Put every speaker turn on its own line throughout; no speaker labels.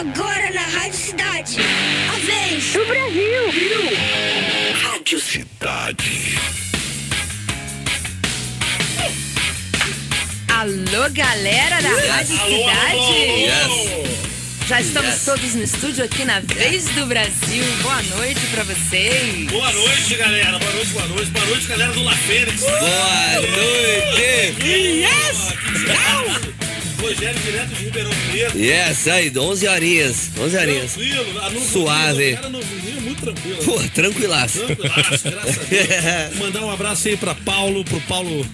Agora na Rádio Cidade. A vez
do Brasil.
Rádio Cidade.
Alô, galera da Rádio Cidade. Já estamos
Yes.
todos no estúdio aqui na Vez do Brasil. Boa noite pra vocês.
Boa noite, galera. Boa noite, boa noite. Boa noite, galera do La Fênix.
Boa noite!
Yes! Rogério direto de Ribeirão Preto.
Yes, aí, 11 horinhas. 11 horinhas.
Tranquilo. Não-
Suave.
Cara, não, não, muito tranquilo.
Pô, tranquilaço.
Tranquilaço, graças a Deus. Mandar um abraço aí pra Paulo, pro Paulo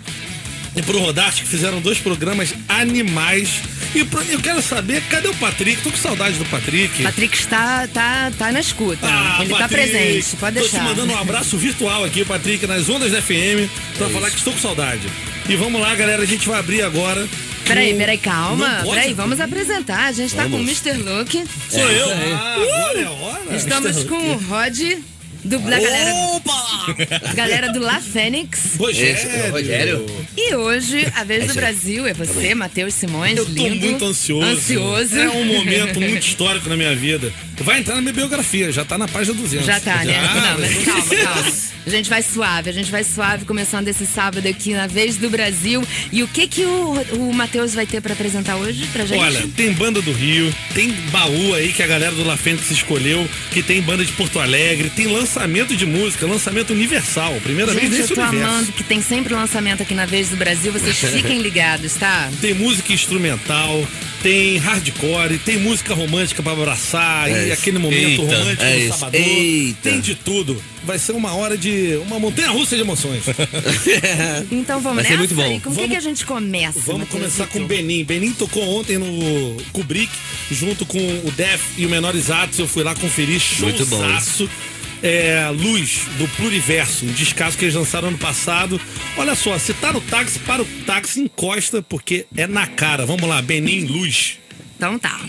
e pro Rodarte, que fizeram dois programas animais. E pro- eu quero saber, cadê o Patrick? Tô com saudade do Patrick.
Patrick está tá, tá na escuta.
Ah,
Ele tá
Patrick,
presente, pode
Tô
deixar.
te mandando um abraço virtual aqui, Patrick, nas ondas da FM, pra falar que estou com saudade. E vamos lá, galera, a gente vai abrir agora.
Peraí, peraí, calma. Peraí, vamos apresentar. A gente tá com o Mr. Look.
Sou eu?
aí.
Ah, agora é hora.
Estamos com o Rod, do, da galera,
Opa!
galera do La Fênix.
Rogério.
Rogério.
E hoje, a vez do
Esse-
Brasil é você, Matheus Simões,
Eu tô
lindo.
muito ansioso.
Ansioso.
É um momento muito histórico na minha vida. Vai entrar na minha biografia, já tá na página 200.
Já tá, né?
Já,
Não, mas calma, calma. A gente vai suave, a gente vai suave, começando esse sábado aqui na Vez do Brasil. E o que que o, o Matheus vai ter pra apresentar hoje pra gente?
Olha, tem banda do Rio, tem baú aí que a galera do La Fênix escolheu, que tem banda de Porto Alegre, tem lançamento de música, lançamento universal, primeira
gente,
vez
eu
nesse
tô
universo.
amando que tem sempre lançamento aqui na Vez do Brasil. Vocês fiquem ligados, tá?
Tem música instrumental, tem hardcore, tem música romântica pra abraçar,
É
e
isso.
aquele momento
Eita,
romântico
é
do
isso.
sabadão.
Eita.
Tem de tudo. Vai ser uma hora de. uma montanha russa de emoções.
Então vamos
Vai ser muito bom.
E com o que, a gente começa?
Vamos começar com o Benin. Benin tocou ontem no Kubrick, junto com o Def e o Menores Atos. Eu fui lá conferir,
Muito bom.
É, Luz, do Pluriverso, um descaso que eles lançaram ano passado. Olha só, se tá no táxi, para o táxi, encosta, porque é na cara. Vamos lá, Benin, Luz.
Então tá.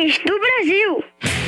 Do Brasil.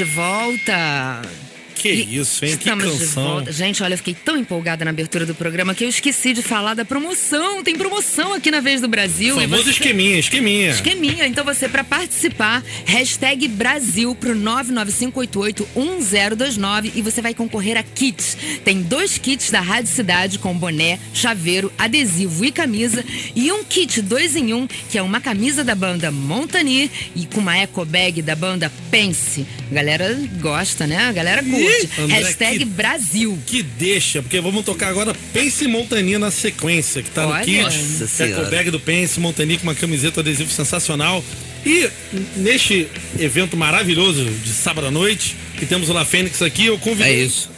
De volta.
Que isso, hein? Que
Estamos de
canção.
volta. Gente, olha, eu fiquei tão empolgada na abertura do programa que eu esqueci de falar da promoção. Tem promoção aqui na Vez do Brasil. E
Famoso
você-
esqueminha, esqueminha.
Esqueminha. Então você, pra participar, hashtag Brasil pro 995881029 e você vai concorrer a kits. Tem dois kits da Rádio Cidade com boné, chaveiro, adesivo e camisa e um kit dois em um, que é uma camisa da banda Montani e com uma eco bag da banda Pense. A galera gosta, né? A galera curte. Hashtag
que-
Brasil.
Que deixa, porque vamos tocar agora Pense Montani na sequência, que tá no
Olha.
kit.
Nossa Senhora.
Bag do Pense Montani com uma camiseta adesivo sensacional. E neste evento maravilhoso de sábado à noite, que temos o La Fênix aqui, eu
É
convidei
isso.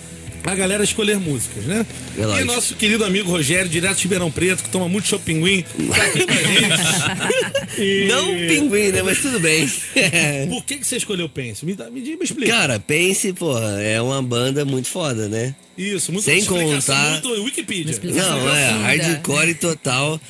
A galera a escolher músicas, né?
Lógico.
e nosso querido amigo Rogério, direto de Ribeirão Preto, que toma muito tá aqui com a gente. E
Não pinguim, né? Mas tudo bem.
Por que, que você escolheu Pense? Me, me, diga, me explica.
Cara, Pense, porra, é uma banda muito foda, né?
Isso, muito
sem contar-
Muito Wikipedia.
Não, é, hardcore total.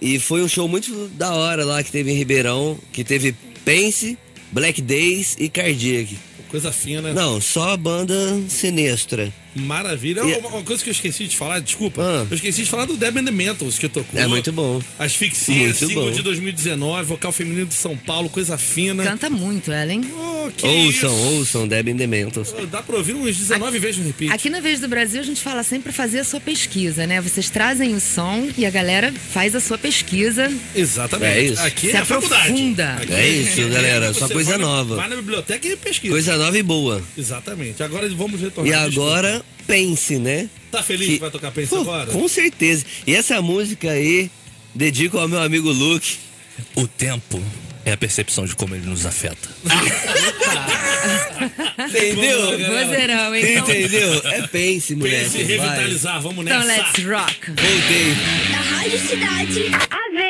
E foi um show muito da hora lá que teve em Ribeirão, que teve Pense, Black Days e Cardiac.
Coisa fina.
Não, só banda sinistra.
Maravilha.
E-
Uma, uma coisa que eu esqueci de falar, desculpa.
Ah.
Eu esqueci de falar do Deb and the Mentals que tocou.
É muito bom.
Asfixia,
Muito
single
bom.
de 2019, vocal feminino de São Paulo, coisa fina.
Canta muito, Ellen.
Oh, que
ouçam,
isso.
ouçam, Deb and the Mentals.
Dá pra ouvir uns 19 vezes no repeat.
Aqui na Vez do Brasil a gente fala sempre fazer a sua pesquisa, né? Vocês trazem o som e a galera faz a sua pesquisa.
Exatamente.
É isso.
Aqui
Se
é a
aprofunda.
Aqui
É isso, galera, só coisa
vai
nova.
Vai na biblioteca e pesquisa.
Coisa nova e boa.
Exatamente. Agora vamos retornar.
E agora, Pense, né?
Tá feliz que, vai tocar Pense
Pô,
agora?
Com certeza. E essa música aí, dedico ao meu amigo Luke.
O tempo é a percepção de como ele nos afeta.
Entendeu?
Vozeirão? Então,
Entendeu? É Pense, moleque.
Pense
vai.
revitalizar, vamos
então
nessa.
let's rock.
Voltei.
Na Rádio Cidade. A vez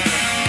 Yeah.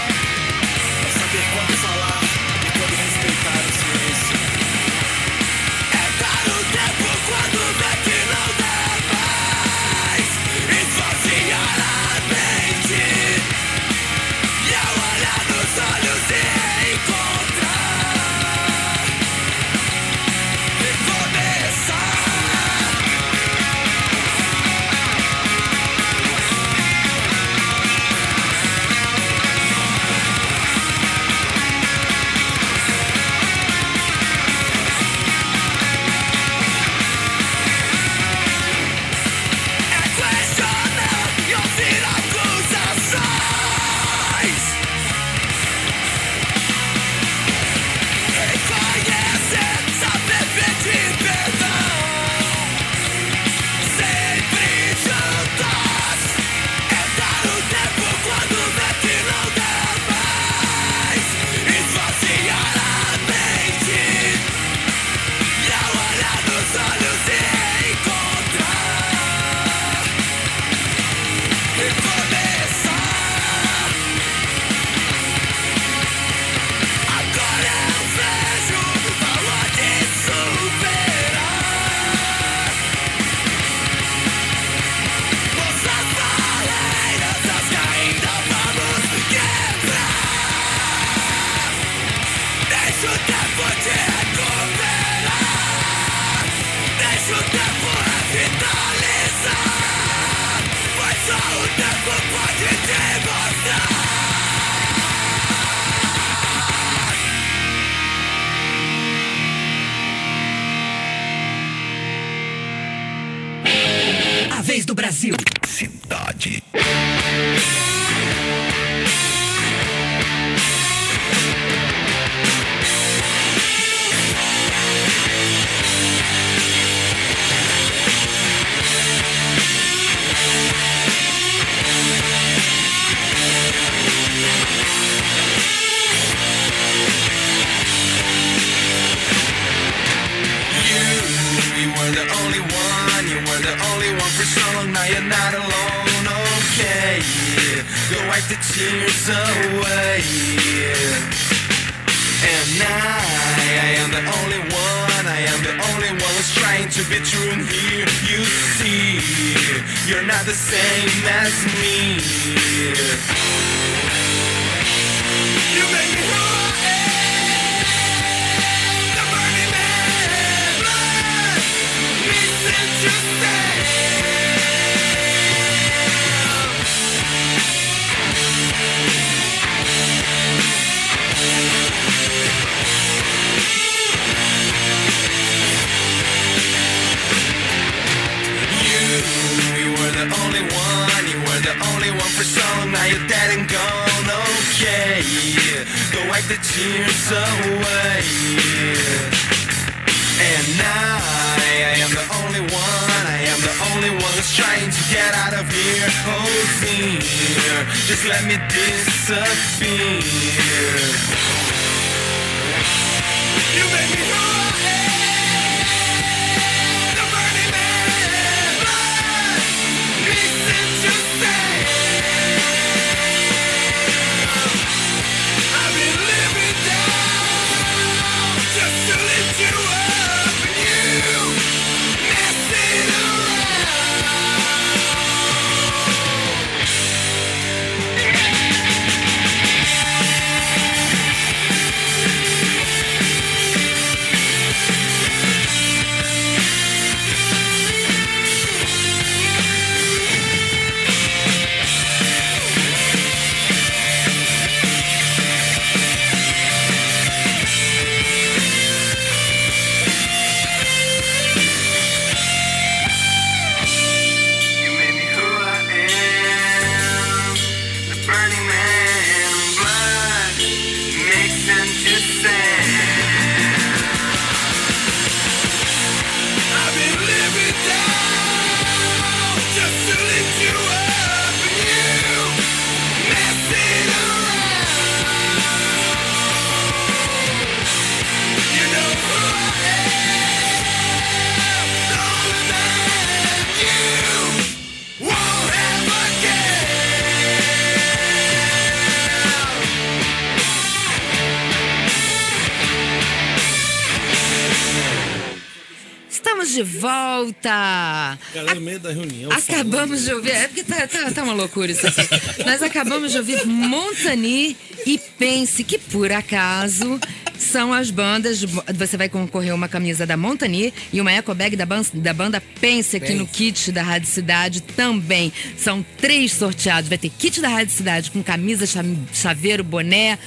Do Brasil.
Cidade.
You're not alone, okay. Go wipe the tears away. And I, I am the only one, I am the only one who's trying to be true and here you see, you're not the same as me. Tears away. And I, I am the only one, I am the only one who's trying to get out of here. Oh dear, just let me disappear. You make me
Galera, no meio da reunião.
Acabamos de ouvir. É porque tá, tá, tá uma loucura isso aqui. Nós acabamos de ouvir Montani e Pense, que por acaso são as bandas. Você vai concorrer uma camisa da Montani e uma eco bag da, ban- da banda Pense aqui no kit da Rádio Cidade também. São três sorteados. Vai ter kit da Rádio Cidade com camisa, cha- chaveiro, boné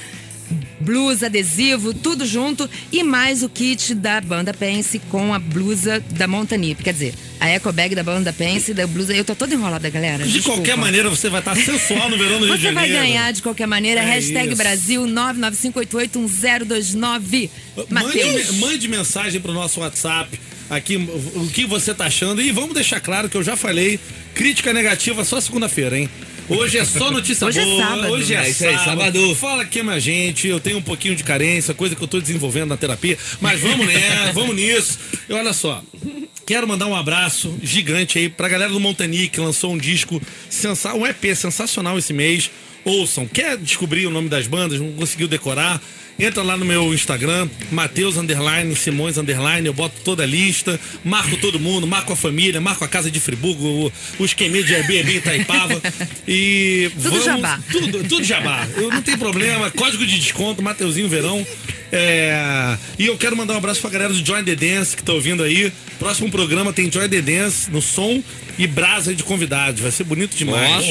blusa, adesivo, tudo junto e mais o kit da banda Pense com a blusa da Montani. Quer dizer, a eco bag da banda Pense da blusa. Eu tô toda enrolada, galera.
De
desculpa.
qualquer maneira, você vai estar sensual no verão do Rio de
Você vai
Janeiro.
ganhar de qualquer maneira.
É
hashtag
isso.
Brasil 995881029.
Mande, mande mensagem pro nosso WhatsApp aqui o que você tá achando. E vamos deixar claro que eu já falei, crítica negativa só segunda-feira, hein? Hoje é só notícia
Hoje é
boa.
sábado.
Hoje é,
É isso aí,
sábado.
sábado.
Fala aqui a gente. Eu tenho um pouquinho de carência, coisa que eu tô desenvolvendo na terapia. Mas vamos né? vamos nisso. E olha só. Quero mandar um abraço gigante aí pra galera do Montani que lançou um disco, sensa um EP sensacional esse mês. Ouçam, quer descobrir o nome das bandas, não conseguiu decorar? Entra lá no meu Instagram, Mateus Underline, Simões Underline, eu boto toda a lista, marco todo mundo, marco a família, marco a casa de Friburgo, o, o esqueminha de Airbnb Itaipava. E
Tudo jabá.
Tudo, tudo jabá. Eu não tenho problema. Código de desconto, Mateuzinho Verão. É, e eu quero mandar um abraço pra galera do Join the Dance que tá ouvindo aí. Próximo programa tem Join the Dance no som e brasa de convidados. Vai ser bonito demais.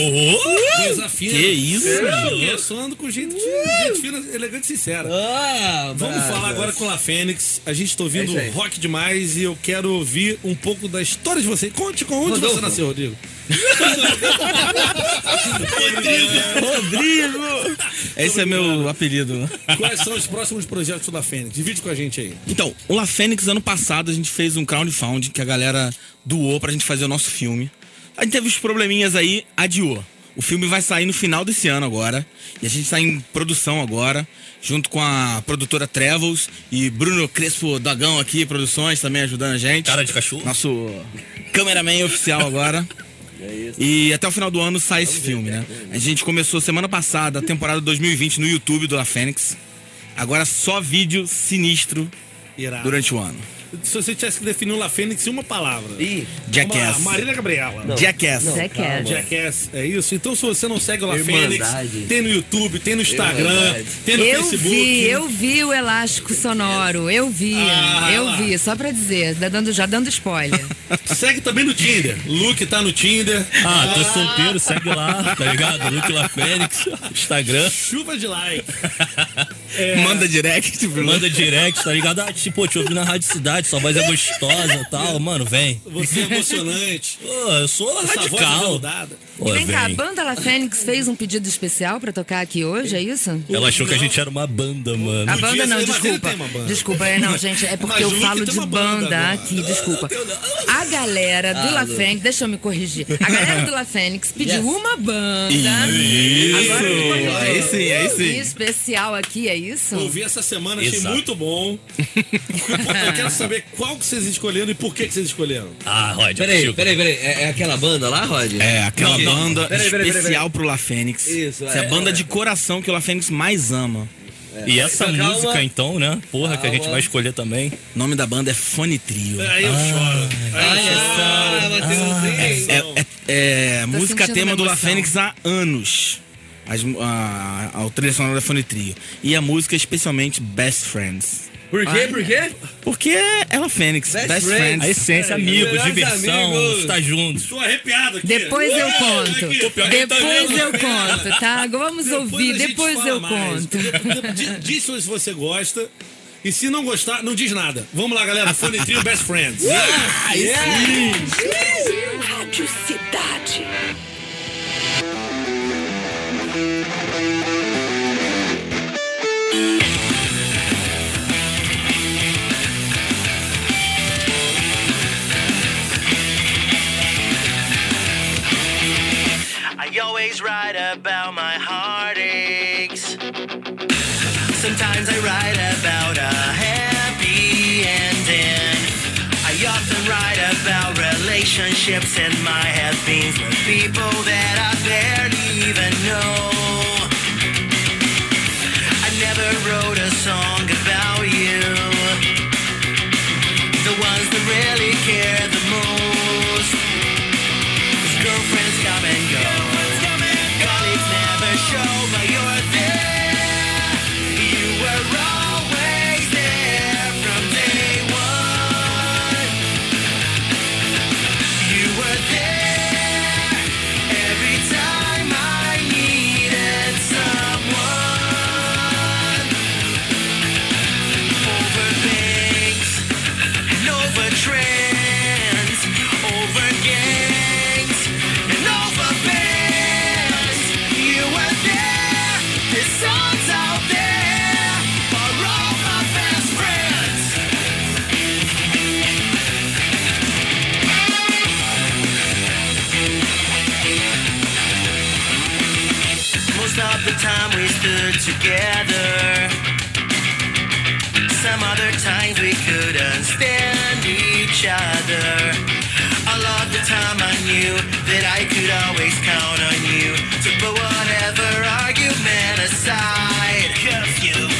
Coisa fina.
Que isso,
É, eu só ando com gente, gente fina, elegante e sincera.
Ah,
Vamos
brasa.
falar agora com a Fênix. A gente tá ouvindo
É
rock demais e eu quero ouvir um pouco da história de você. Conte com onde
Rodolfo.
você nasceu, Rodrigo.
Rodrigo! Esse é meu apelido.
Quais são os próximos projetos da Fênix? Divide com a gente aí.
Então, o La Fênix, ano passado, a gente fez um crowdfunding que a galera doou pra gente fazer o nosso filme. A gente teve uns probleminhas aí, adiou. O filme vai sair no final desse ano agora. E a gente tá em produção agora, junto com a produtora Travels e Bruno Crespo Dagão aqui, produções, também ajudando a gente.
Cara de cachorro.
Nosso cameraman oficial agora. E até o final do ano sai esse filme, né? A gente começou semana passada a temporada 2020 no YouTube do La Fênix. Agora só vídeo sinistro durante o ano.
Se você tivesse que definir o La Fênix em uma palavra.
Ih,
Jackass.
Uma- Marília Gabriela.
Jackass.
Jackass.
Jackass, é isso? Então, se você não segue o La Fênix, tem no YouTube, tem no Instagram,
Irmandade.
tem no
Eu
Facebook.
vi, eu vi o elástico sonoro, eu vi,
Ah,
eu
lá.
vi, só pra dizer, dando, já dando spoiler.
Segue também no Tinder. Luke tá no Tinder.
Ah, tô solteiro, segue lá, tá ligado? Luke La Fênix, Instagram.
Chuva de like.
Manda direct, Bruno.
Manda direct, tá ligado? Ah, tipo, pô, te ouvi na Rádio Cidade, sua voz é gostosa e tal. Mano, vem.
Você é emocionante.
Pô, eu sou
Essa voz
radical. Pô,
Vem cá, a banda La Fênix fez um pedido especial pra tocar aqui hoje, é isso?
Ela achou que a gente era uma banda, mano.
A banda não, desculpa.
tem uma banda.
Desculpa, é, não, gente, é porque eu falo de
banda
aqui, desculpa. A galera do La Fênix, deixa eu me corrigir. A galera do La Fênix pediu
Yes.
uma banda.
Isso.
Agora me corrigiu.
Aí sim, aí sim.
Especial aqui, é isso?
Ouvi essa semana, achei
Exato.
muito bom. Eu quero saber qual que vocês escolheram e por que, que vocês escolheram.
Ah, Rod,
Peraí, peraí, peraí. É, é aquela banda lá, Rod?
É, aquela
Não,
banda
peraí, peraí, peraí,
especial pro La Fênix.
Isso,
Essa é a
é,
banda
é.
de coração que o La Fênix mais ama.
E essa
Calma.
música, então, né? Porra, que a gente
Calma.
vai escolher também.
O nome da banda é Fone Trio.
Aí eu choro. Aí eu choro.
Ah, Matheusinho.
É, é- é música tema do La. Fênix há anos. As, a, a, a trilha sonora da Fone Trio. E a música especialmente Best Friends.
Por quê? Por quê?
Porque é La Fênix,
Best
Best,
Friends.
Friends.
A essência, amigos,
melhores
diversão,
amigos.
estar juntos.
Tô arrepiado aqui.
Depois eu conto.
Aqui.
tá
Depois
vendo,
eu
né?
conto, tá? Vamos ouvir,
a gente
depois eu
mais.
conto.
Diz se você gosta. E se não gostar, não diz nada. Vamos lá, galera. Fone Trio Best Friends.
Rádio Cidade.
About my heartaches. Sometimes I write about a happy ending. I often write about relationships and my have-beens with people that I barely even know. I never wrote a song about you. The ones that really care each other. A lot of the time I knew that I could always count on you to put whatever argument aside. Cause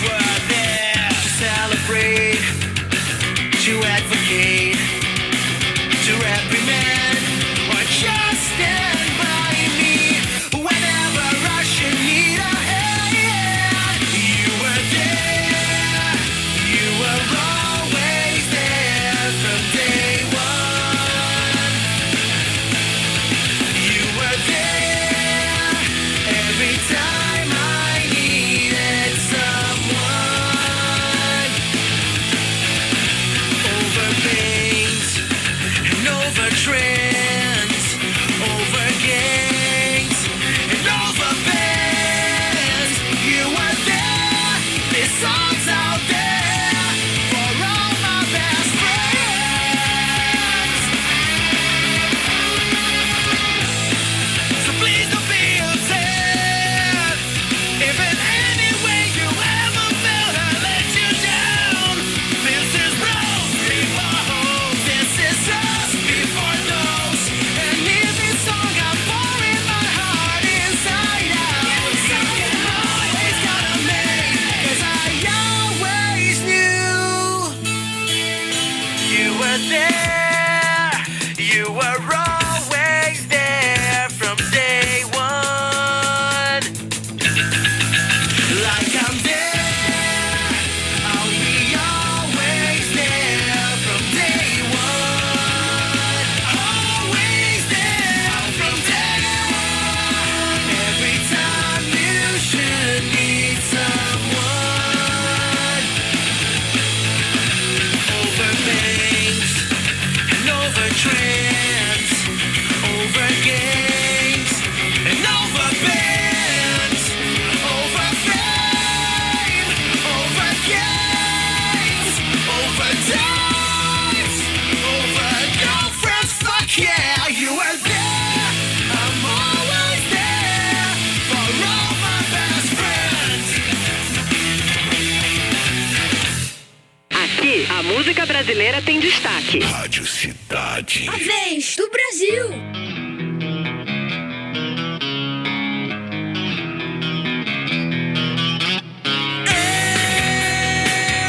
brasileira tem destaque.
Rádio Cidade.
A vez do Brasil.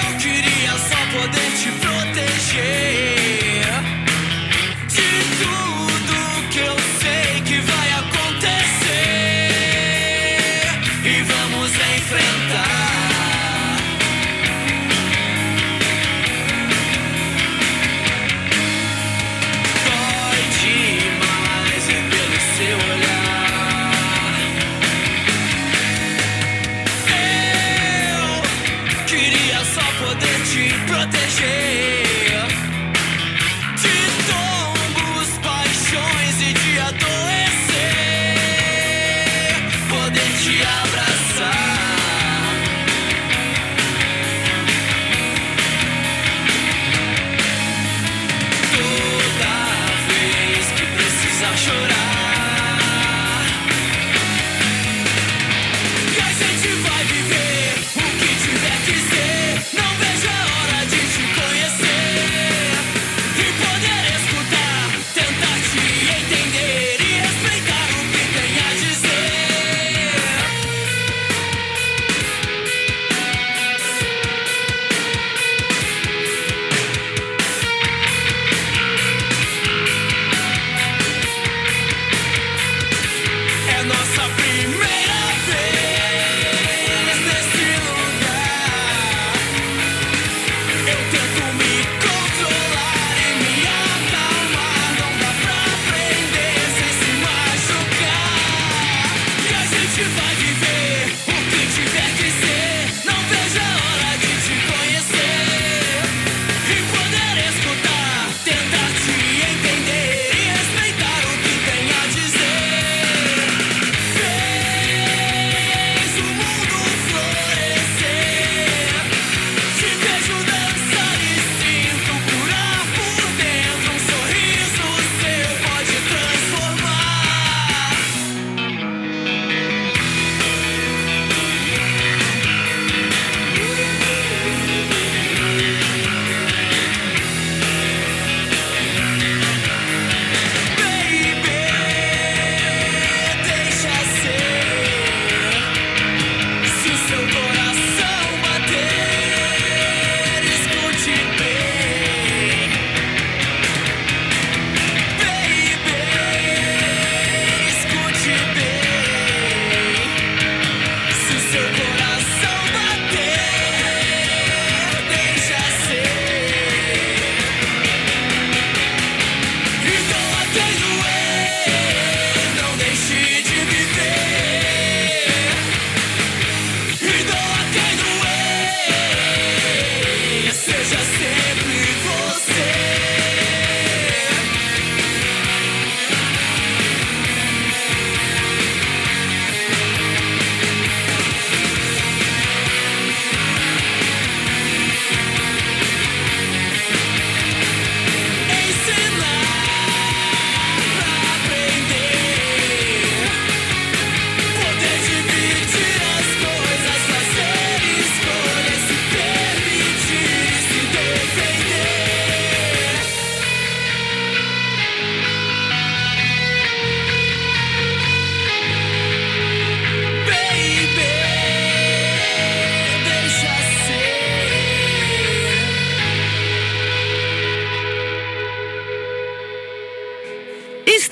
Eu queria só poder te proteger.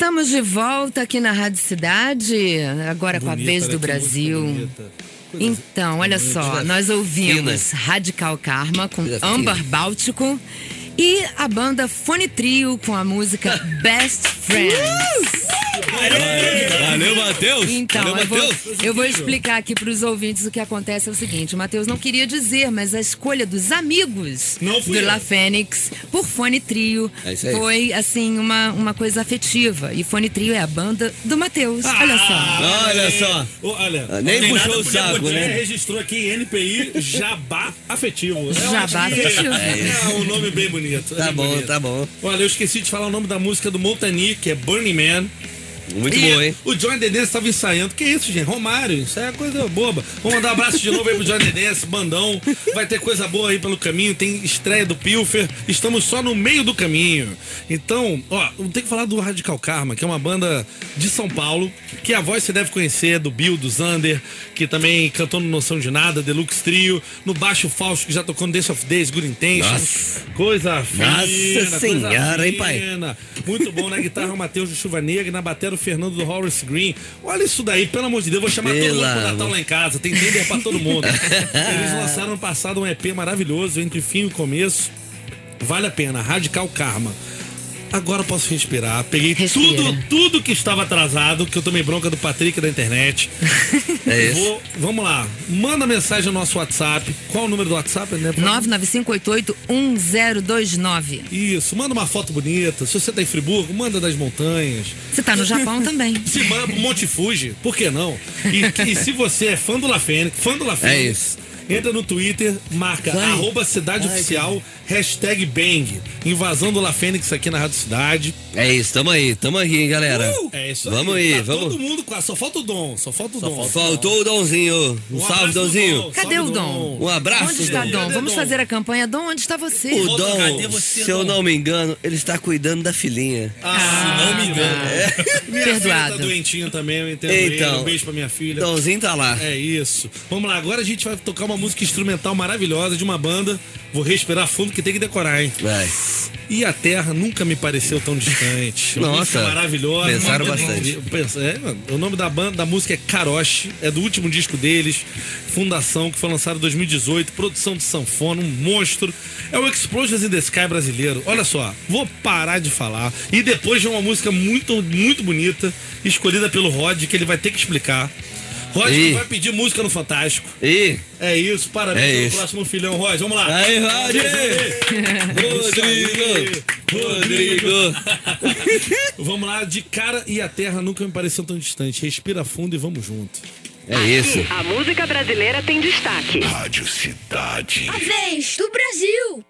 Estamos de volta aqui na Rádio Cidade, agora com a
Bonita,
vez
olha
do Brasil.
bonita.
Então, olha só, nós ouvimos Radical Karma com
fina.
Báltico e a banda Fone Trio com a música Best Friends.
Valeu, Matheus.
Então,
Valeu,
eu vou, eu vou explicar aqui para os ouvintes o que acontece é o seguinte: o Matheus não queria dizer, mas a escolha dos amigos do
eu.
La Fênix por Fone Trio
É
foi, assim, uma, uma coisa afetiva. E Fone Trio é a banda do Matheus.
Ah,
olha só.
Olha só.
Olha,
Ah, nem puxou o saco,
podia-
né?
registrou aqui em NPI Jabá Afetivo.
Jabá
acho que
Afetivo.
É um nome bem bonito.
Tá
bem
bom,
bonito.
tá bom.
Olha, eu esqueci de falar o nome da música do Montani, que é Burning Man.
Muito
E
bom, hein?
O John Denense estava ensaiando. Que isso, gente? Romário, isso é coisa boba. Vamos mandar um abraço de novo aí pro John Denense, bandão. Vai ter coisa boa aí pelo caminho. Tem estreia do Pilfer. Estamos só no meio do caminho. Então, ó, tem que falar do Radical Karma, que é uma banda de São Paulo, que a voz você deve conhecer, do Bill, do Zander, que também cantou no Noção de Nada, Deluxe Trio, no Baixo Fausto, que já tocou no Dance of Days, Good Intentions.
Nossa.
Coisa fina.
Nossa
coisa
senhora, hein, pai?
fina. Muito bom na guitarra o Matheus do Chuva Negra na bateria o Fernando do Horace Green. Olha isso daí, pelo amor de Deus, vou chamar todo mundo
Pela
pro Natal lá em casa. Tem tender pra todo mundo. Eles lançaram no passado um EP maravilhoso, entre fim e começo. Vale a pena, Radical Karma. Agora eu posso respirar. Peguei
Respira.
tudo, tudo que estava atrasado, que eu tomei bronca do Patrick da internet.
É isso.
Vou, vamos lá. Manda mensagem no nosso WhatsApp. Qual o número do WhatsApp, né?
995881029.
Isso, manda uma foto bonita. Se você tá em Friburgo, manda das montanhas.
Você tá no Japão também.
Se manda pro Monte Fuji, por que não? E, e se você é fã do La Fênix, fã do La Fênix,
É isso.
Entra no Twitter, marca
Vai.
arroba cidade oficial, hashtag Bang. Invasão do La Fênix aqui na Rádio Cidade.
É isso, tamo aí, tamo aqui, hein, galera.
É isso
Vamos
aí.
aí,
Tá
vamos.
Todo mundo quase, só falta o Dom, só falta o Dom.
Faltou o Dãozinho. Um, salve,
abraço pro
Dãozinho.
Dom,
Cadê
salve,
o Dom?
Um abraço,
Onde está
Dom.
Dom? Vamos
Dom?
fazer a campanha. Dom, onde está você?
O
Dom, cadê você,
se eu não me engano, ele está cuidando da filhinha.
Ah,
Se não me engano.
minha filha
Perdoado.
tá doentinha também, eu entendo ele.
Então.
Um beijo pra minha filha.
Dãozinho tá lá.
É isso. Vamos lá, agora a gente vai tocar uma música instrumental maravilhosa de uma banda. Vou respirar fundo que tem que decorar, hein?
Vai.
E a Terra nunca me pareceu tão distante. Uma
Nossa,
música maravilhosa.
pensaram bastante.
é, o nome da banda, da música é Karoshi, é do último disco deles, Fundação, que foi lançado em 2018, produção de sanfona, um monstro. É o Explosions in the Sky brasileiro. Olha só, vou parar de falar. E depois de uma música muito, muito bonita, escolhida pelo Rod, que ele vai ter que explicar.
Ih.
vai pedir música no Fantástico.
E
É isso, parabéns
É
pelo
isso.
próximo filhão, Rod. Vamos lá.
aí, Rod!
Rodrigo!
Rodrigo!
Vamos lá, de cara e a terra nunca me pareceu tão distante. Respira fundo e vamos junto.
É isso.
A música brasileira tem destaque.
Rádio Cidade.
A vez do Brasil.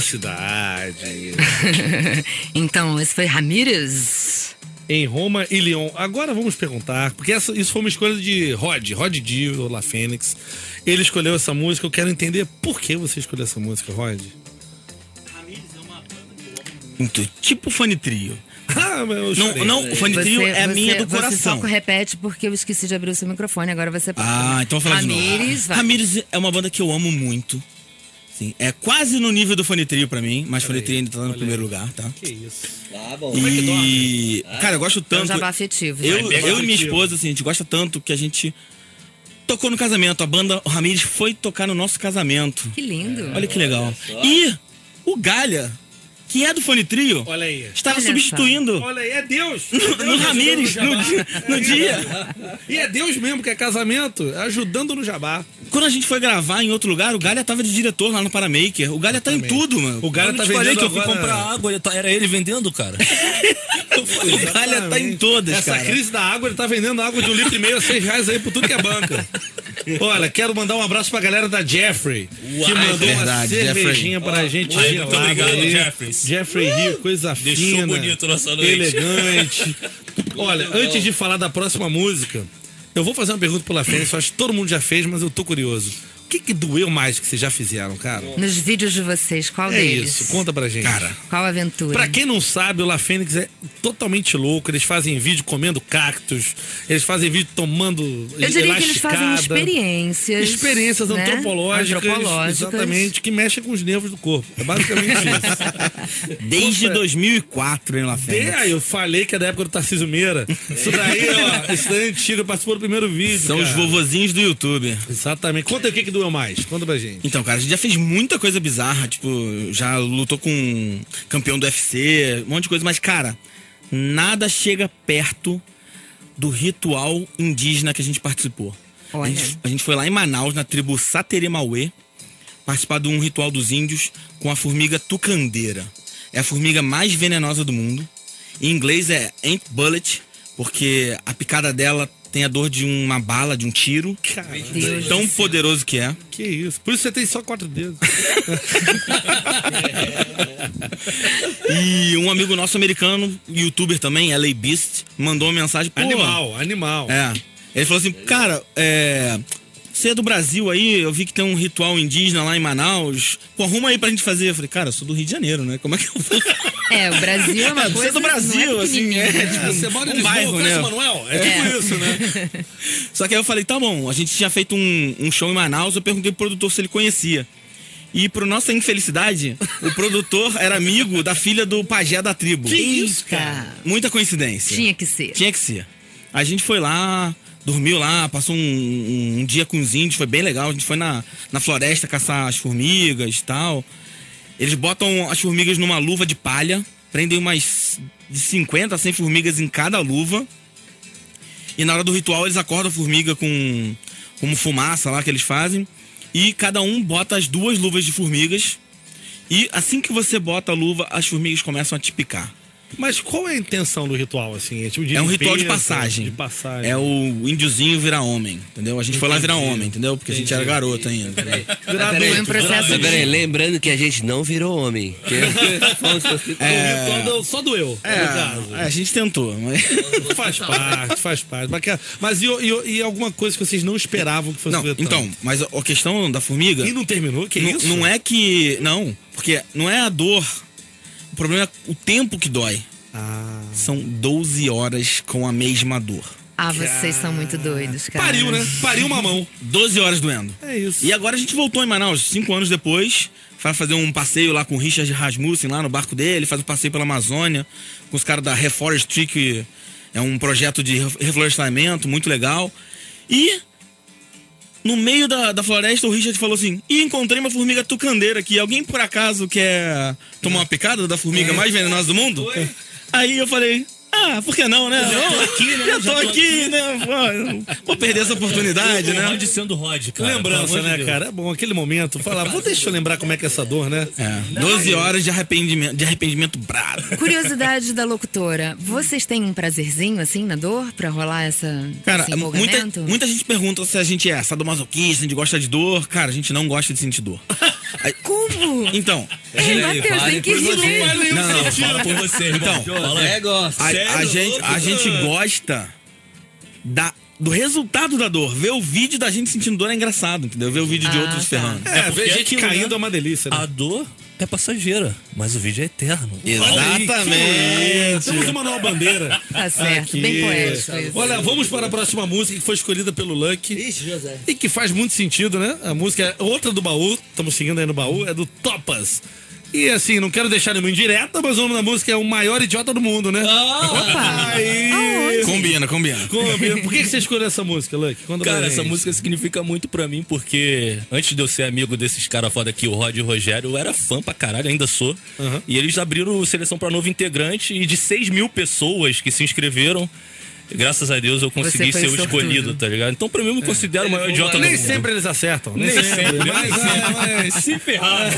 Da
cidade.
então, esse foi Ramírez.
Em Roma e Lyon. Agora vamos perguntar, porque essa- isso foi uma escolha de Rod, Rod Dio, La Fênix. Ele escolheu essa música, eu quero entender por que você escolheu essa música, Rod.
Muito, tipo Fone Trio.
Ah,
Não, não, o Fone Trio é a minha do
Você
coração.
só repete porque eu esqueci de abrir o seu microfone, agora você pode.
Ah, então vou falar de
Ramírez,
novo.
vai.
Ramírez é uma banda que eu amo muito. Sim, é quase no nível do Fone Trio pra mim, mas Fone Trio ainda tá no primeiro lugar, tá?
Que isso.
Ah, bom.
E. Cara, eu gosto
É um
tanto.
jabá afetivo.
Eu,
né?
eu e minha esposa, assim, a gente gosta tanto que a gente tocou no casamento. A banda o Ramírez foi tocar no nosso casamento.
Que lindo.
Olha que legal. E o Galha que é do Fone Trio,
Olha aí.
estava
Olha
substituindo
Olha aí, é Deus.
no Ramires no, dia- no dia.
E é Deus mesmo, que é casamento, ajudando no jabá.
Quando a gente foi gravar em outro lugar, o Galha tava de diretor lá no Paramaker. O Galha tá em tudo, mano.
O Galha
Eu
tá
te falei
vendendo
que eu fui
agora-
comprar água, ele tá- era ele vendendo, cara.
O Galha tá em todas,
Essa
cara.
crise da água, ele tá vendendo água de um litro e meio a seis reais aí por tudo que é banca. Olha, quero mandar um abraço pra galera da Jeffrey, que mandou
verdade,
uma cervejinha pra gente
Muito
gelada
obrigado,
aí. Jeffrey Rio, coisa
Deixou
fina.
bonito nossa noite.
Elegante. Olha, antes de falar da próxima música, eu vou fazer uma pergunta pela frente, eu acho que todo mundo já fez, mas eu tô curioso. O que, que doeu mais que vocês já fizeram, cara?
Nos vídeos de vocês, qual
É
deles?
isso, conta pra gente.
Cara,
Qual aventura?
Pra quem não sabe, o La Fênix é totalmente louco. Eles fazem vídeo comendo cactos, eles fazem vídeo tomando
Eu diria que eles fazem experiências.
Experiências
né?
antropológicas,
Antropológicas.
exatamente, que mexem com os nervos do corpo. É basicamente isso.
desde
Puta.
2004, hein, La
E
Fênix.
aí, eu falei que é da época do Tarcísio Meira. Isso daí, ó, isso daí é antigo, participou do primeiro vídeo.
São os
cara.
vovozinhos do YouTube.
Exatamente. Conta aí o que, que doeu mais. Conta pra gente.
Então, cara, a gente já fez muita coisa bizarra, tipo, já lutou com campeão do UFC, um monte de coisa, mas, cara, nada chega perto do ritual indígena que a gente participou. A
Olha.
gente, a gente foi lá em Manaus, na tribo Sateremauê, participar de um ritual dos índios com a formiga tucandeira. É a formiga mais venenosa do mundo. Em inglês é ant bullet, porque a picada dela tem a dor de uma bala, de um tiro.
Deus
Tão
céu.
poderoso que é.
Que isso. Por isso você tem só quatro dedos.
E um amigo nosso americano, youtuber também, LA Beast, mandou uma mensagem.
Animal, animal.
É. Ele falou assim, cara, é. Você é do Brasil aí, eu vi que tem um ritual indígena lá em Manaus. Pô, arruma aí pra gente fazer. Eu falei, cara, eu sou do Rio de Janeiro, né? Como é que eu vou?
É, o Brasil é uma
É,
coisa.
você é do Brasil,
não é
assim, é. Tipo,
Você mora em
um
Lisboa,
bairro,
conhece
né?
o Manuel? É, tipo isso, né?
Só que aí eu falei, tá bom, a gente tinha feito um, um show em Manaus, eu perguntei pro produtor se ele conhecia. E pro nossa infelicidade, o produtor era amigo da filha do pajé da tribo.
Eita.
Muita coincidência.
Tinha que ser.
Tinha que ser. A gente foi lá, dormiu lá, passou um, um- um dia com os índios, foi bem legal. A gente foi na, na floresta caçar as formigas e tal. Eles botam as formigas numa luva de palha, prendem umas de 50 a 100 formigas em cada luva. E na hora do ritual eles acordam a formiga com como fumaça lá que eles fazem. E cada um bota as duas luvas de formigas. E assim que você bota a luva, as formigas começam a te picar.
Mas qual é a intenção do ritual, assim? É, tipo de
É um ritual de passagem.
De passagem.
É o índiozinho virar homem, entendeu? A gente foi lá virar homem, entendeu? Porque a gente era garoto ainda. entendeu?
Virar
um
adulto,
processo
peraí, lembrando que a gente não virou homem. Que fomos pros-
O ritual do- só doeu, no caso.
É, a gente tentou, mas.
Faz parte, faz parte. Mas, mas e, e- e alguma coisa que vocês não esperavam que fosse
Não, então, mas a a questão da formiga.
E não terminou? Que
não,
isso?
não é que. Não, porque não é a dor. O problema é o tempo que dói.
Ah.
São 12 horas com a mesma dor.
Ah, vocês são muito doidos, cara.
Pariu, né? Pariu uma mão.
12 horas doendo.
É isso.
E agora a gente voltou em Manaus, cinco anos depois. Vai fazer um passeio lá com o Richard Rasmussen, lá no barco dele. Faz um passeio pela Amazônia com os caras da Reforestry, que é um projeto de re- reflorestamento muito legal. E no meio da, da floresta, o Richard falou assim: e encontrei uma formiga tucandeira aqui. Alguém por acaso quer tomar uma picada da formiga mais venenosa do mundo? Aí eu falei. Ah, por que não, né? Já tô aqui, né? Já tô aqui, né? Pô, Vou perder essa oportunidade,
O
né?
Rod sendo Rod, cara.
Lembrança,
de
né, cara? É bom aquele momento. Falar, vou deixa eu lembrar como é que é essa dor, né?
É, 12 horas de arrependimento, de arrependimento brabo.
Curiosidade da locutora. Vocês têm um prazerzinho, assim, na dor? Pra rolar essa,
Cara,
esse
muita, muita gente pergunta se a gente é sadomasoquista, se a gente gosta de dor. Cara, a gente não gosta de sentir dor.
Como?
Então,
Ei, Matheus, tem que rir.
não, não,
Fala por você, irmão.
Então,
Fala.
É, gosto.
A, a
Sério?
gente, a gente gosta da, do resultado da dor. Ver o vídeo da gente sentindo dor é engraçado, entendeu? Ver o vídeo de
Ah,
outros
tá.
ferrando.
É,
porque
ver
é
gente
aquilo,
caindo
né?
é uma delícia, né?
A dor é passageira, mas o vídeo é eterno.
Exatamente.
Temos o Manuel Bandeira.
Tá certo, bem poético isso.
Olha, vamos para a próxima música que foi escolhida pelo Lucky.
Ixi, José.
E que faz muito sentido, né? A música é outra do baú, estamos seguindo aí no baú, é do Topas. E assim, não quero deixar nenhuma indireta, mas o nome da música é O Maior Idiota do Mundo, né?
Ah,
Aí.
Combina, combina.
Combina. Por que você escolheu essa música, Luck? Conta pra
Cara, essa música significa muito pra mim porque antes de eu ser amigo desses caras foda aqui, o Rod e o Rogério, eu era fã pra caralho, ainda sou. E eles abriram seleção pra novo integrante e de 6 mil pessoas que se inscreveram, graças a Deus eu consegui ser o
sortudo.
escolhido, tá ligado? Então pra mim eu me considero o maior idiota do
Nem
mundo.
sempre eles acertam.
Nem sempre,
Mas,
mas,
é, mas-
se ferraram.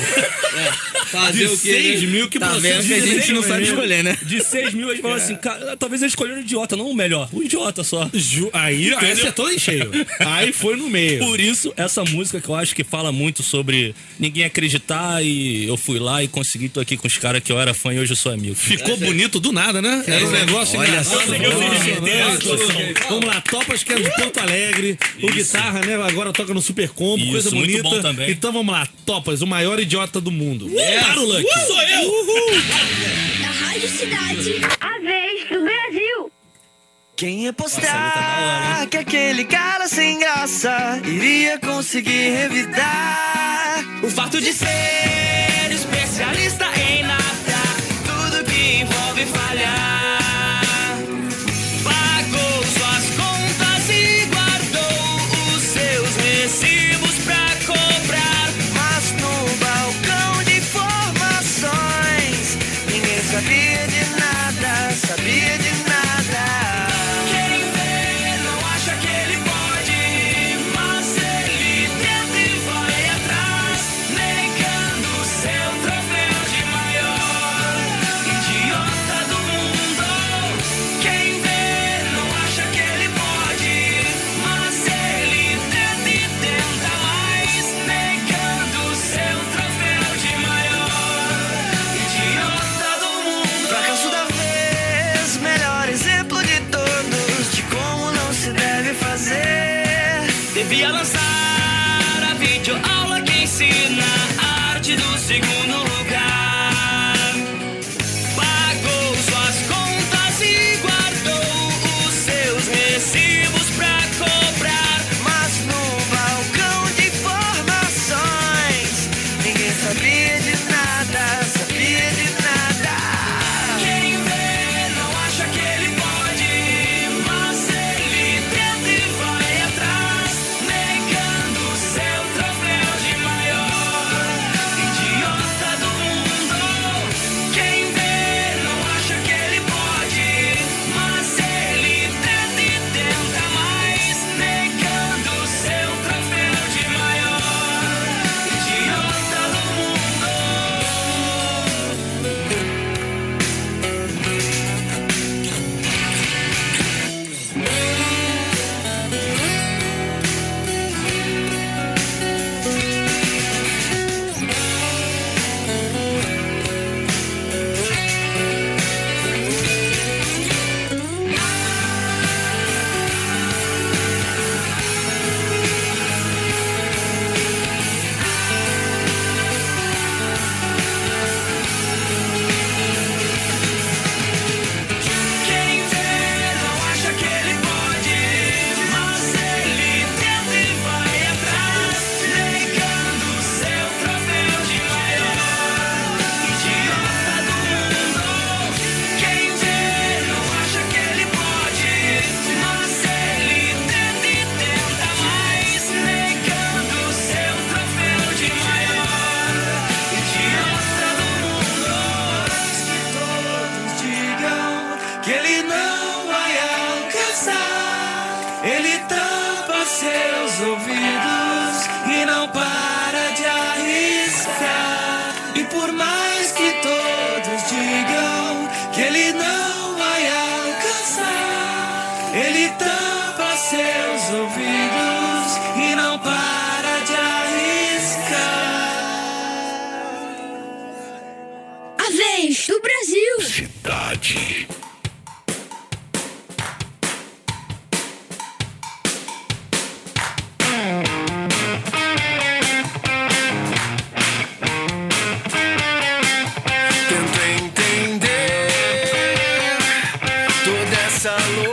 Fazer
De
o quê?
6
né?
mil que
Tá
processo
que a gente não sabe escolher, né?
De 6 mil, eles falaram assim, cara, talvez eles escolheram o idiota, não o melhor, o idiota só.
Ju- Aí, aí acertou em cheio. Aí foi no meio.
Por isso, essa música que eu acho que fala muito sobre ninguém acreditar e eu fui lá e consegui, tô aqui com os caras que eu era fã e hoje eu sou amigo.
Ficou bonito do nada, né? Era um negócio
Olha
engraçado.
só.
Nossa, Vamos lá, Topas que é de Porto Alegre. O
Isso.
guitarra, né? Agora toca no Super Combo,
Isso,
coisa
muito
bonita.
bom também.
Então vamos lá, Topas, o maior idiota do mundo. Para o Luck.
Sou eu!
Na Rádio Cidade. A vez do Brasil.
Quem ia postar que aquele cara sem graça iria conseguir revidar o fato de ser especialista em nada, tudo que envolve falhar. Toda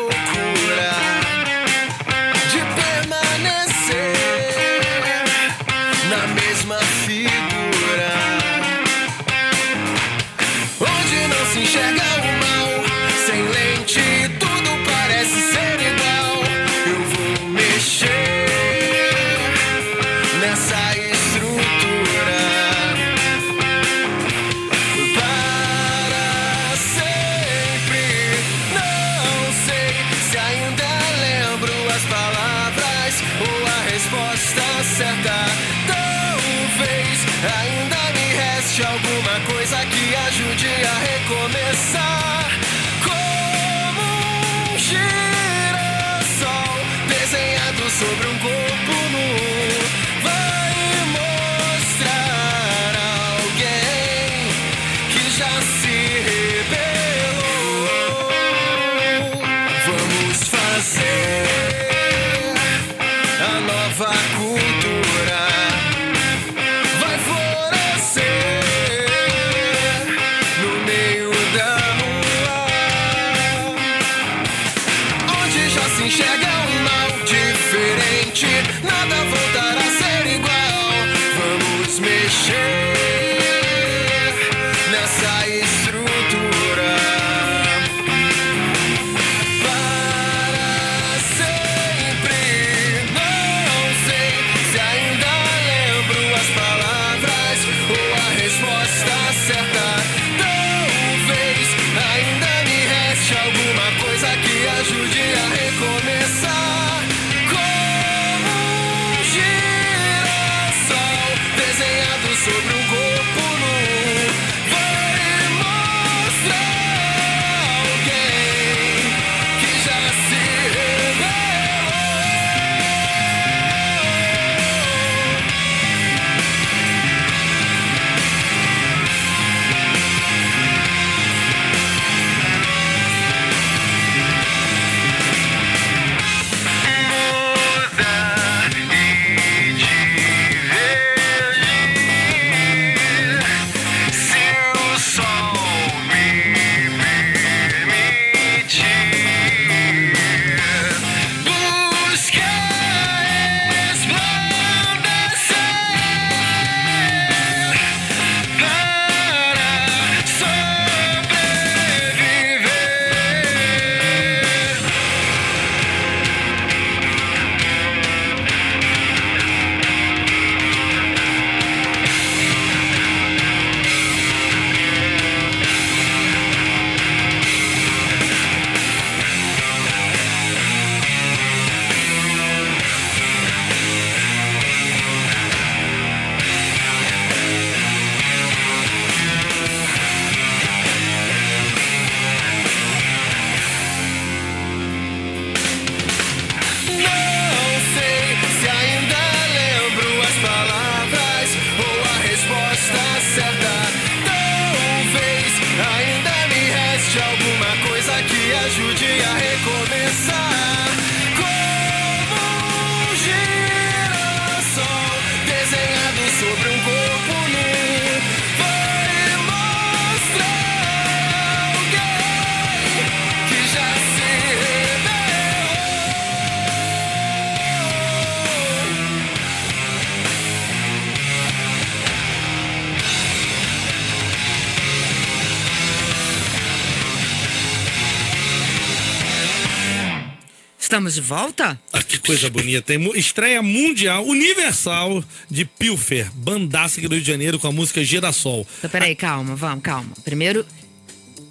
Estamos de volta?
Ah, que coisa bonita. Mu- estreia mundial, universal de Pilfer, bandaça aqui do Rio de Janeiro com a música Girassol.
Então, peraí, calma, vamos, calma. Primeiro,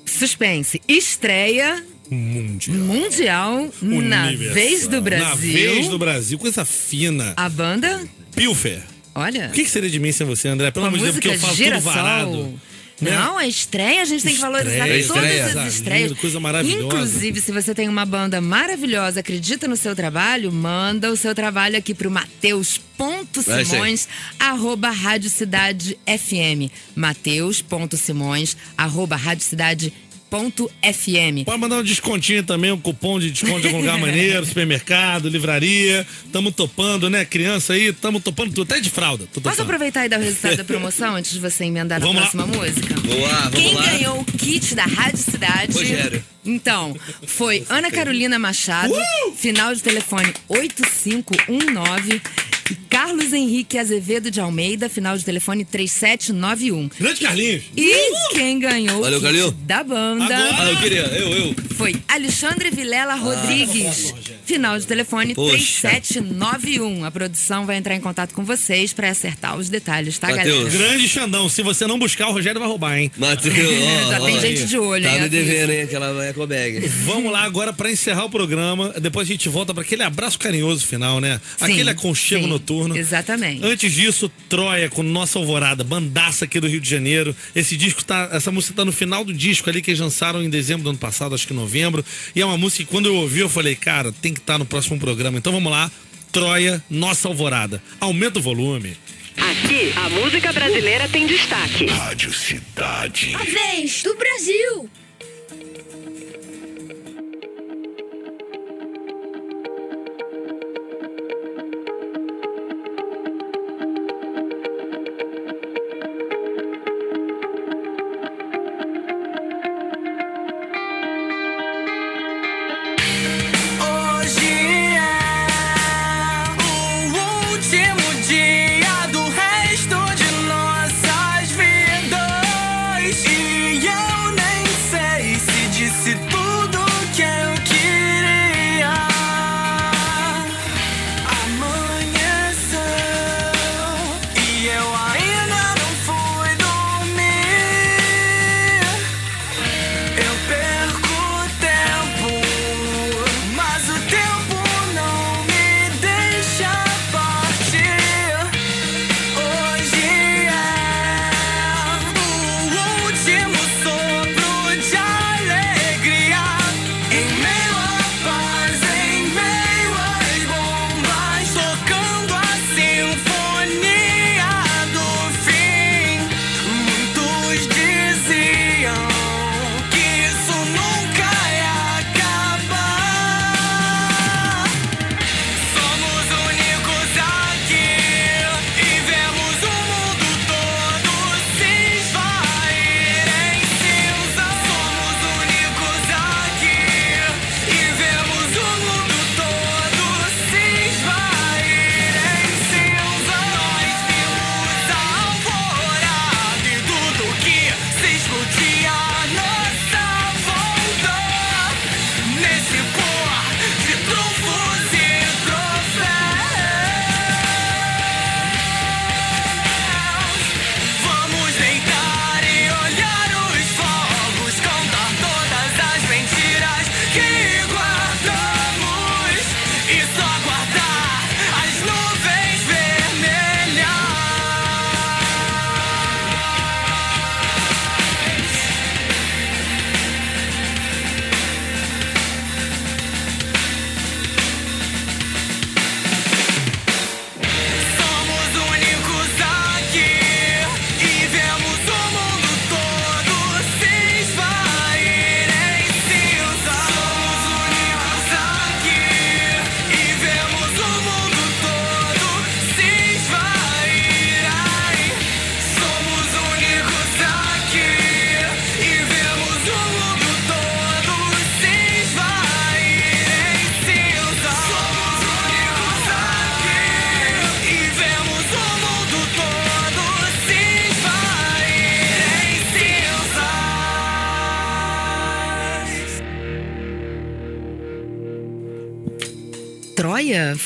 suspense. Estreia
Mundial.
mundial na
Universal.
vez do Brasil.
Na vez do Brasil, coisa fina.
A banda,
Pilfer.
olha.
O que, que seria de mim sem você, André? Pelo amor de Deus, porque eu falo tudo
girassol.
varado. Né?
Não, a estreia, a gente tem que valorizar
Estreia,
todas
estreia.
as estreias.
Lindo, coisa maravilhosa.
Inclusive, se você tem uma banda maravilhosa, acredita no seu trabalho, manda o seu trabalho aqui pro Mateus.simões, arroba Rádio Cidade FM. Mateus.simões, arroba Rádio Cidade FM.
Pode mandar um descontinho também, um cupom de desconto de algum lugar maneiro, supermercado, livraria. Tamo topando, né? Criança aí, tamo topando tudo, até de fralda.
Posso aproveitar e dar o resultado da promoção antes de você emendar
Vamos lá.
próxima música?
Boa, vamos
Quem
lá.
ganhou o kit da Rádio Cidade?
Rogério.
Então, foi Ana Carolina Machado, final de telefone 8519 e Carlos Henrique Azevedo de Almeida, final de telefone 3791.
Grande Carlinhos.
E quem ganhou
Valeu, Calil.
da banda
Agora.
Ah, eu queria, eu, eu.
foi Alexandre Vilela Rodrigues, Final de telefone
Poxa.
3791. A produção vai entrar em contato com vocês pra acertar os detalhes, tá,
Mateus.
galera?
Grande Xandão, se você não buscar, o Rogério vai roubar, hein?
Matheus,
Já
ó,
tem
ó,
gente de olho,
Tá
hein?
me
avisa.
devendo, hein, aquela eco bag.
Vamos lá agora pra encerrar o programa. Depois a gente volta pra aquele abraço carinhoso final, né? Aquele aconchego
sim,
noturno.
Exatamente.
Antes disso, Troia com Nossa Alvorada, bandaça aqui do Rio de Janeiro. Esse disco tá, essa música tá no final do disco ali que eles lançaram em dezembro do ano passado, acho que novembro. E é uma música que quando eu ouvi eu falei, cara, tem que estar no próximo programa. Então vamos lá, Troia, Nossa Alvorada. Aumenta o volume.
Aqui, a música brasileira tem destaque.
Rádio Cidade.
A vez do Brasil.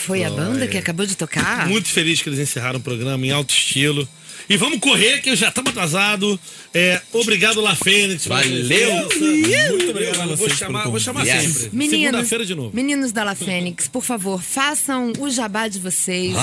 Foi a banda que acabou de tocar?
Muito feliz que eles encerraram o programa em alto estilo. E vamos correr, que eu já estamos atrasado. É, obrigado, La Fênix.
Valeu.
Muito obrigado
a
Vou chamar, vou chamar
convite.
sempre.
Meninos,
Segunda-feira de novo.
meninos da La Fênix, por favor, façam o jabá de vocês,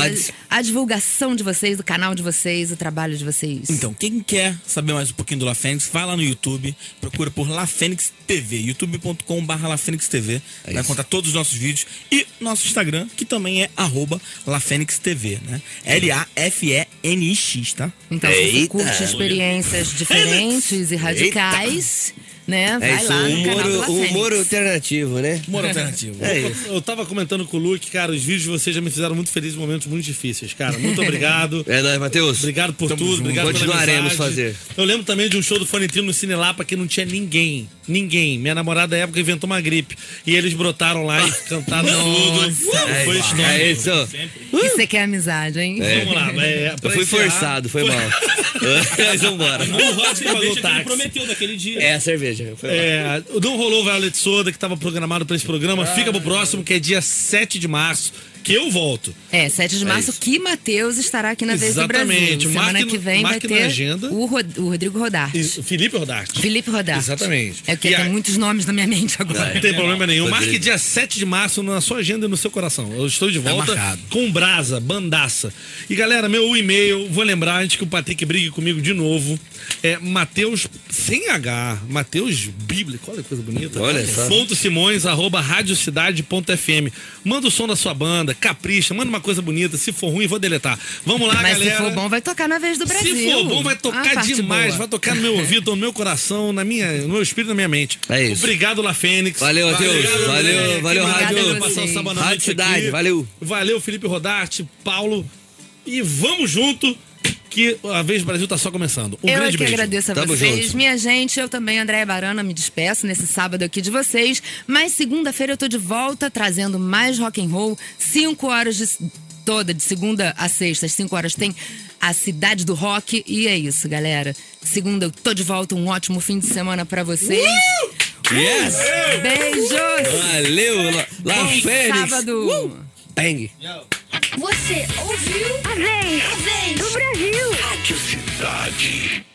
a, a divulgação de vocês, do canal de vocês, o trabalho de vocês.
Então, quem quer saber mais um pouquinho do La Fênix, vai lá no YouTube, procura por La Fênix TV, youtube.com.br La Fênix TV. vai
isso.
encontrar todos os nossos vídeos e nosso Instagram, que também é arroba La Fênix TV, né? L-A-F-E-N-I-X, tá?
Então, se você
Eita.
curte experiências diferentes e radicais, né?
É
Vai
isso,
lá no canal
humor,
do
um
Fênix.
humor alternativo, né?
Humor alternativo.
É isso.
Eu tava comentando com o Luke, cara, os vídeos de vocês já me fizeram muito feliz em momentos muito difíceis, cara. Muito obrigado.
É nóis, Matheus.
Obrigado por
Tamo
tudo,
junto.
obrigado pela
Continuaremos
amizade.
fazer.
Eu lembro também de um show do Fone Trio no Cine Lapa que não tinha ninguém. Ninguém. Minha namorada na época inventou uma gripe. E eles brotaram lá e cantaram tudo.
É
Foi.
É isso.
Isso é que é amizade, hein?
Vamos lá. É,
Eu fui
encerrar,
forçado, foi mal. Mas vambora.
O Rod
A
pagou o
cerveja que prometeu daquele dia.
É a cerveja.
É, não rolou o Violet Soda que estava programado para esse programa. Fica pro próximo, que é dia 7 de março, que eu volto.
É, 7 de março, que Matheus estará aqui na Vez do
Exatamente.
Brasil. Semana
Marque no-
que vem vai
marque na
ter
agenda.
o, Rod- o Rodrigo Rodarte.
E Felipe Rodarte.
Felipe Rodarte.
Exatamente.
É porque
E
tem
a-
muitos nomes na minha mente agora.
Não tem problema nenhum.
Rodrigo.
Marque dia 7 de março na sua agenda e no seu coração. Eu estou de volta
marcado.
com Brasa, bandaça. E galera, meu e-mail, vou lembrar antes que o Patrick brigue comigo de novo. É Mateus, sem H, Mateus Bíblico, olha que coisa bonita.
Olha só.
Ponto Simões, arroba radiocidade.fm. Manda o som da sua banda, capricha, manda uma coisa bonita. Se for ruim, vou deletar. Vamos lá,
Mas
galera.
se for bom, vai tocar na Vez do Brasil.
Se for bom, vai
Ah,
tocar
parte
demais,
boa.
vai tocar no meu ouvido, no meu coração, na minha, no meu espírito, na minha mente.
É isso.
Obrigado, La Fênix.
Valeu.
Obrigado,
Valeu, valeu,
Que
Rádio-
passar o sábado
Rádio Cidade,
aqui.
valeu.
Valeu, Felipe Rodarte, Paulo. E vamos junto, que a Vez Brasil tá só começando. Um
eu é
grande
que
beijo.
agradeço a
Tamo
vocês.
junto.
Minha gente, eu também, Andréia Barana, me despeço nesse sábado aqui de vocês. Mas segunda-feira eu tô de volta, trazendo mais rock and roll. Cinco horas de, toda, de segunda a sexta, às cinco horas tem a Cidade do Rock. E é isso, galera. Segunda eu tô de volta, um ótimo fim de semana pra vocês.
Yes!
Beijos!
Valeu, La, La
Bom
Fênix.
sábado!
Bang.
Você ouviu? A vez, a vez do Brasil.
Rádio Cidade.